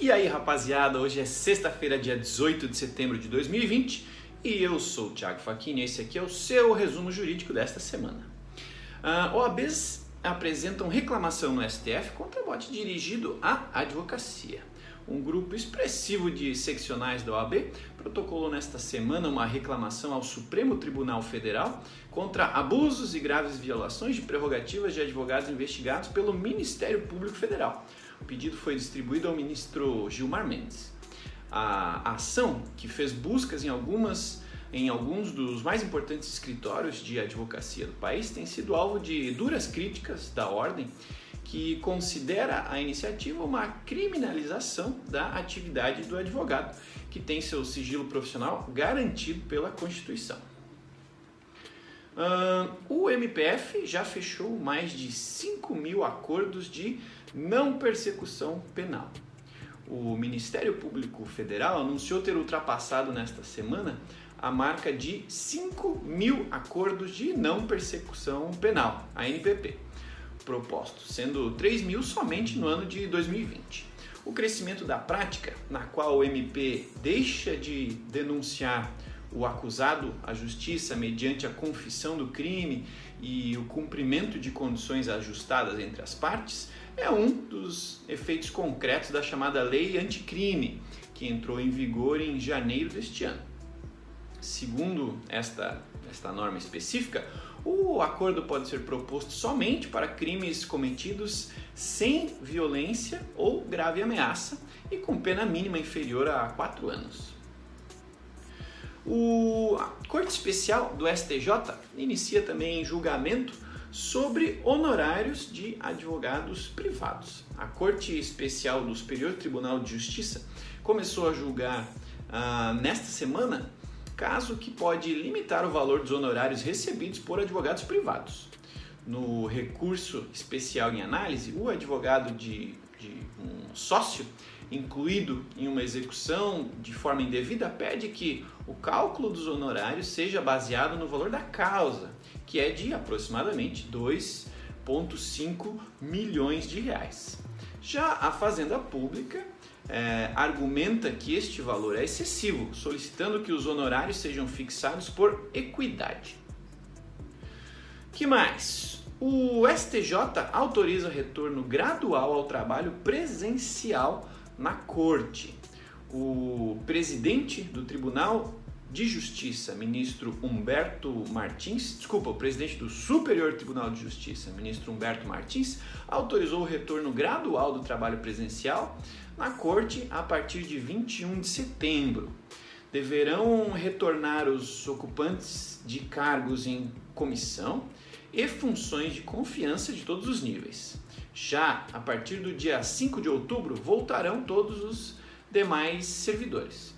E aí, rapaziada, hoje é sexta-feira, dia 18 de setembro de 2020 e eu sou o Thiago e esse aqui é o seu resumo jurídico desta semana. Uh, OABs apresentam reclamação no STF contra bote dirigido à advocacia. Um grupo expressivo de seccionais da OAB protocolou nesta semana uma reclamação ao Supremo Tribunal Federal contra abusos e graves violações de prerrogativas de advogados investigados pelo Ministério Público Federal. O pedido foi distribuído ao ministro Gilmar Mendes. A ação, que fez buscas em algumas em alguns dos mais importantes escritórios de advocacia do país, tem sido alvo de duras críticas da ordem que considera a iniciativa uma criminalização da atividade do advogado, que tem seu sigilo profissional garantido pela Constituição. O MPF já fechou mais de 5 mil acordos de não persecução penal. O Ministério Público Federal anunciou ter ultrapassado nesta semana a marca de 5 mil acordos de não persecução penal, a NPP propostos, sendo 3 mil somente no ano de 2020. O crescimento da prática, na qual o MP deixa de denunciar o acusado à justiça mediante a confissão do crime e o cumprimento de condições ajustadas entre as partes, é um dos efeitos concretos da chamada Lei Anticrime, que entrou em vigor em janeiro deste ano. Segundo esta, esta norma específica, o acordo pode ser proposto somente para crimes cometidos sem violência ou grave ameaça e com pena mínima inferior a 4 anos. O, a Corte Especial do STJ inicia também julgamento sobre honorários de advogados privados. A Corte Especial do Superior Tribunal de Justiça começou a julgar ah, nesta semana caso que pode limitar o valor dos honorários recebidos por advogados privados. No recurso especial em análise, o advogado de, de um sócio incluído em uma execução de forma indevida pede que o cálculo dos honorários seja baseado no valor da causa, que é de aproximadamente 2,5 milhões de reais. Já a Fazenda Pública é, argumenta que este valor é excessivo, solicitando que os honorários sejam fixados por equidade. Que mais? O STJ autoriza retorno gradual ao trabalho presencial na corte. O presidente do Tribunal de Justiça, ministro Humberto Martins, desculpa, o presidente do Superior Tribunal de Justiça, ministro Humberto Martins, autorizou o retorno gradual do trabalho presencial na corte a partir de 21 de setembro. Deverão retornar os ocupantes de cargos em comissão e funções de confiança de todos os níveis. Já a partir do dia 5 de outubro, voltarão todos os demais servidores.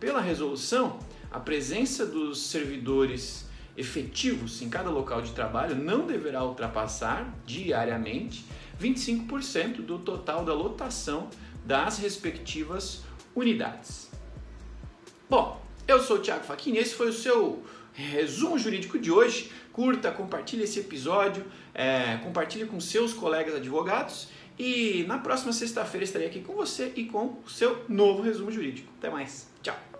Pela resolução, a presença dos servidores efetivos em cada local de trabalho não deverá ultrapassar diariamente 25% do total da lotação das respectivas unidades. Bom, eu sou o Thiago Facchini, esse foi o seu resumo jurídico de hoje. Curta, compartilhe esse episódio, é, compartilhe com seus colegas advogados e na próxima sexta-feira estarei aqui com você e com o seu novo resumo jurídico. Até mais, tchau!